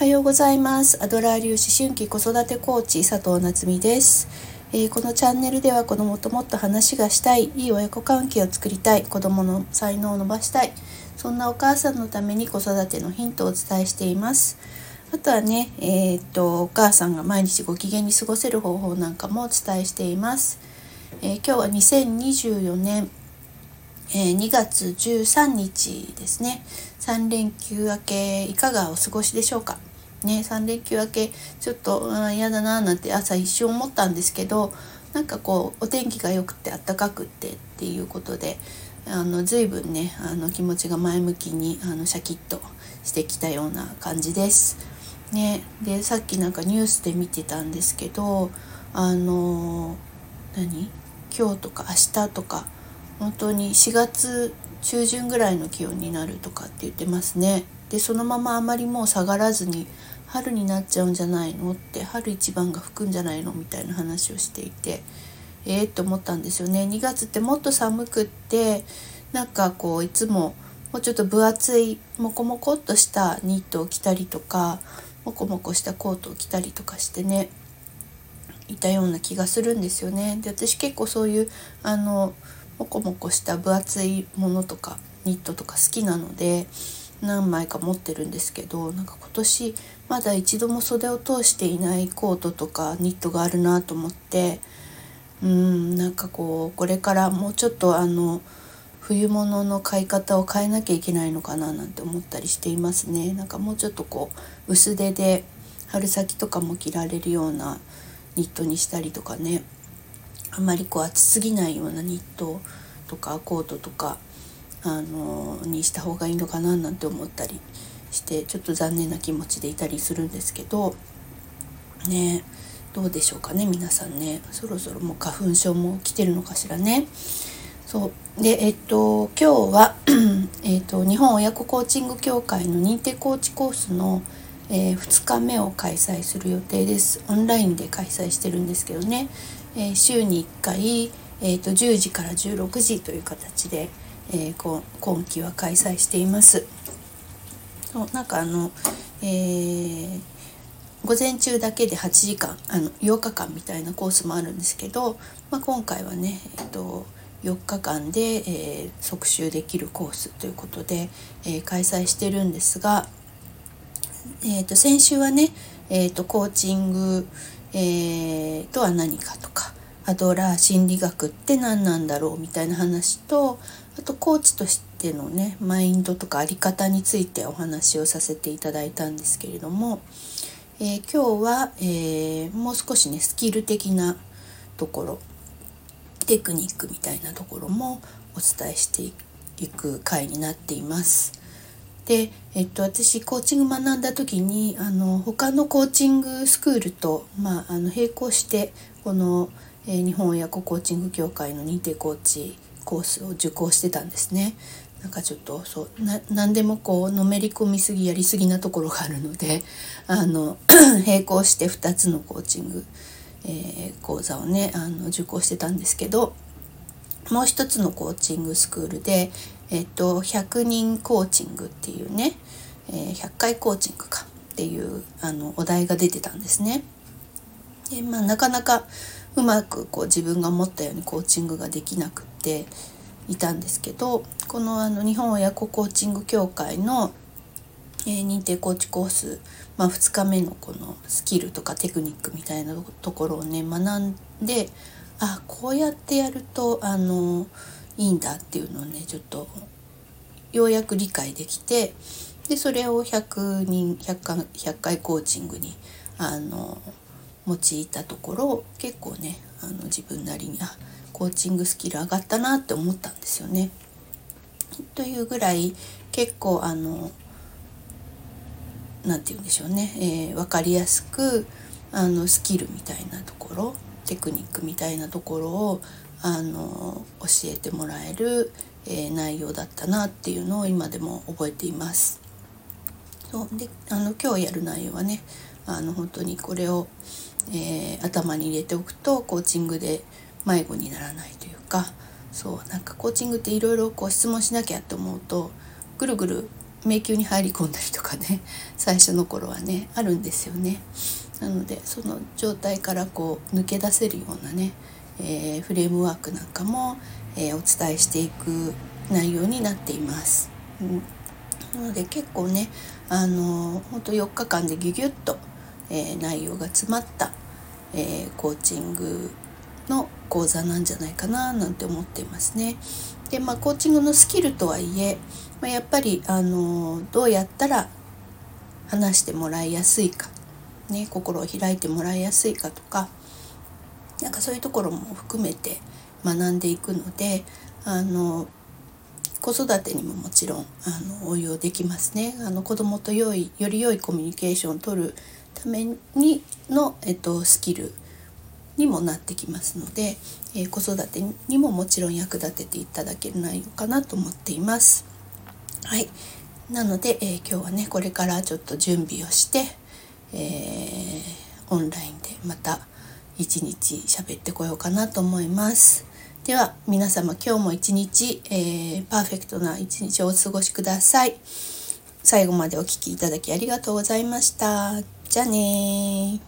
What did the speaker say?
はようございます。アドラー流思春期子育てコーチ佐藤夏実です、えー、このチャンネルでは子供ともっと話がしたいいい親子関係を作りたい子供の才能を伸ばしたいそんなお母さんのために子育てのヒントをお伝えしています。あとはね、えー、っとお母さんが毎日ご機嫌に過ごせる方法なんかもお伝えしています、えー、今日は2024年え、2月13日ですね。3連休明けいかがお過ごしでしょうか？ね3連休明けちょっと嫌だななんて朝一瞬思ったんですけどなんかこうお天気が良くて暖かくてっていうことであの随分ねあの気持ちが前向きにあのシャキッとしてきたような感じです。ね、でさっきなんかニュースで見てたんですけどあの何？今日とか明日とか本当に4月中旬ぐらいの気温になるとかって言ってますね。でそのままあまりもう下がらずに春になっちゃうんじゃないの？って春一番が吹くんじゃないの？みたいな話をしていてええー、と思ったんですよね。2月ってもっと寒くってなんかこういつももうちょっと分厚いモコモコっとしたニットを着たりとかモコモコしたコートを着たりとかしてねいたような気がするんですよね。で私結構そういうあのモコモコした分厚いものとかニットとか好きなので何枚か持ってるんですけどなんか今年まだ一度も袖を通していないコートとかニットがあるなと思ってうんなんかこうこれからもうちょっとあの冬物の買い方を変えなきゃいけないのかななんて思ったりしていますね。なんかもうちょっとこう薄手で春先とかも着られるようなニットにしたりとかね。あまりこう暑すぎないようなニットとかコートとかあのにした方がいいのかななんて思ったりしてちょっと残念な気持ちでいたりするんですけどねどうでしょうかね皆さんね。そろそろもう花粉症も来てるのかしらね。そう。でえっと今日は えっと日本親子コーチング協会の認定コーチコースの、えー、2日目を開催する予定です。オンラインで開催してるんですけどね。えー、週に1回、えーと、10時から16時という形で、えー、今期は開催しています。そうなんかあの、えー、午前中だけで8時間あの8日間みたいなコースもあるんですけど、まあ、今回はね、えーと、4日間で、えー、即習できるコースということで、えー、開催してるんですが、えーと、先週はね、えーとコーチング、えー、とは何かとかアドラー心理学って何なんだろうみたいな話とあとコーチとしてのねマインドとか在り方についてお話をさせていただいたんですけれども、えー、今日は、えー、もう少しねスキル的なところテクニックみたいなところもお伝えしていく回になっています。で、えっと、私コーチング学んだ時にあの他のコーチングスクールと、まあ、あの並行してこの、えー、日本親子コーチング協会の認定コーチコースを受講してたんですね。なんかちょっとそうな何でもこうのめり込みすぎやりすぎなところがあるので あの 並行して2つのコーチング、えー、講座をねあの受講してたんですけどもう一つのコーチングスクールで、えっと、100人コーチングっていうね、えー、100回コーチングかっていうあのお題が出てたんですね。でまあ、なかなかうまくこう自分が思ったようにコーチングができなくっていたんですけどこのあの日本親子コーチング協会の、えー、認定コーチコース、まあ、2日目のこのスキルとかテクニックみたいなところをね学んであこうやってやるとあのいいんだっていうのをねちょっとようやく理解できてでそれを100人 100, 回100回コーチングにあの用いたところ結構ねあの自分なりにあコーチングスキル上がったなって思ったんですよね。というぐらい結構あの何て言うんでしょうね、えー、分かりやすくあのスキルみたいなところテクニックみたいなところをあの教えてもらえる、えー、内容だったなっていうのを今でも覚えています。そうであの今日やる内容はねあの本当にこれを、えー、頭に入れておくとコーチングで迷子にならないというかそうなんかコーチングっていろいろ質問しなきゃって思うとぐるぐる迷宮に入り込んだりとかね 最初の頃はねあるんですよね。なのでその状態からこう抜け出せるようなね、えー、フレームワークなんかも、えー、お伝えしていく内容になっています。うん、なので結構ねあの本当4日間でギュギュッと、えー、内容が詰まった、えコーチングの講座なんじゃないかななんて思っていますね。でまあコーチングのスキルとはいえ、まあ、やっぱりあのどうやったら話してもらいやすいか、ね、心を開いてもらいやすいかとかなんかそういうところも含めて学んでいくのであの子育てにももちろんあの応用できますね。あの子供と良いより良いコミュニケーションを取るためにの、えっと、スキルにもなってきますので、えー、子育てにももちろん役立てていただける内容かなと思っています。はい、なので、えー、今日はねこれからちょっと準備をして、えー、オンラインでまた一日喋ってこようかなと思います。では皆様今日も一日、えー、パーフェクトな一日をお過ごしください。最後までお聴きいただきありがとうございました。じゃあね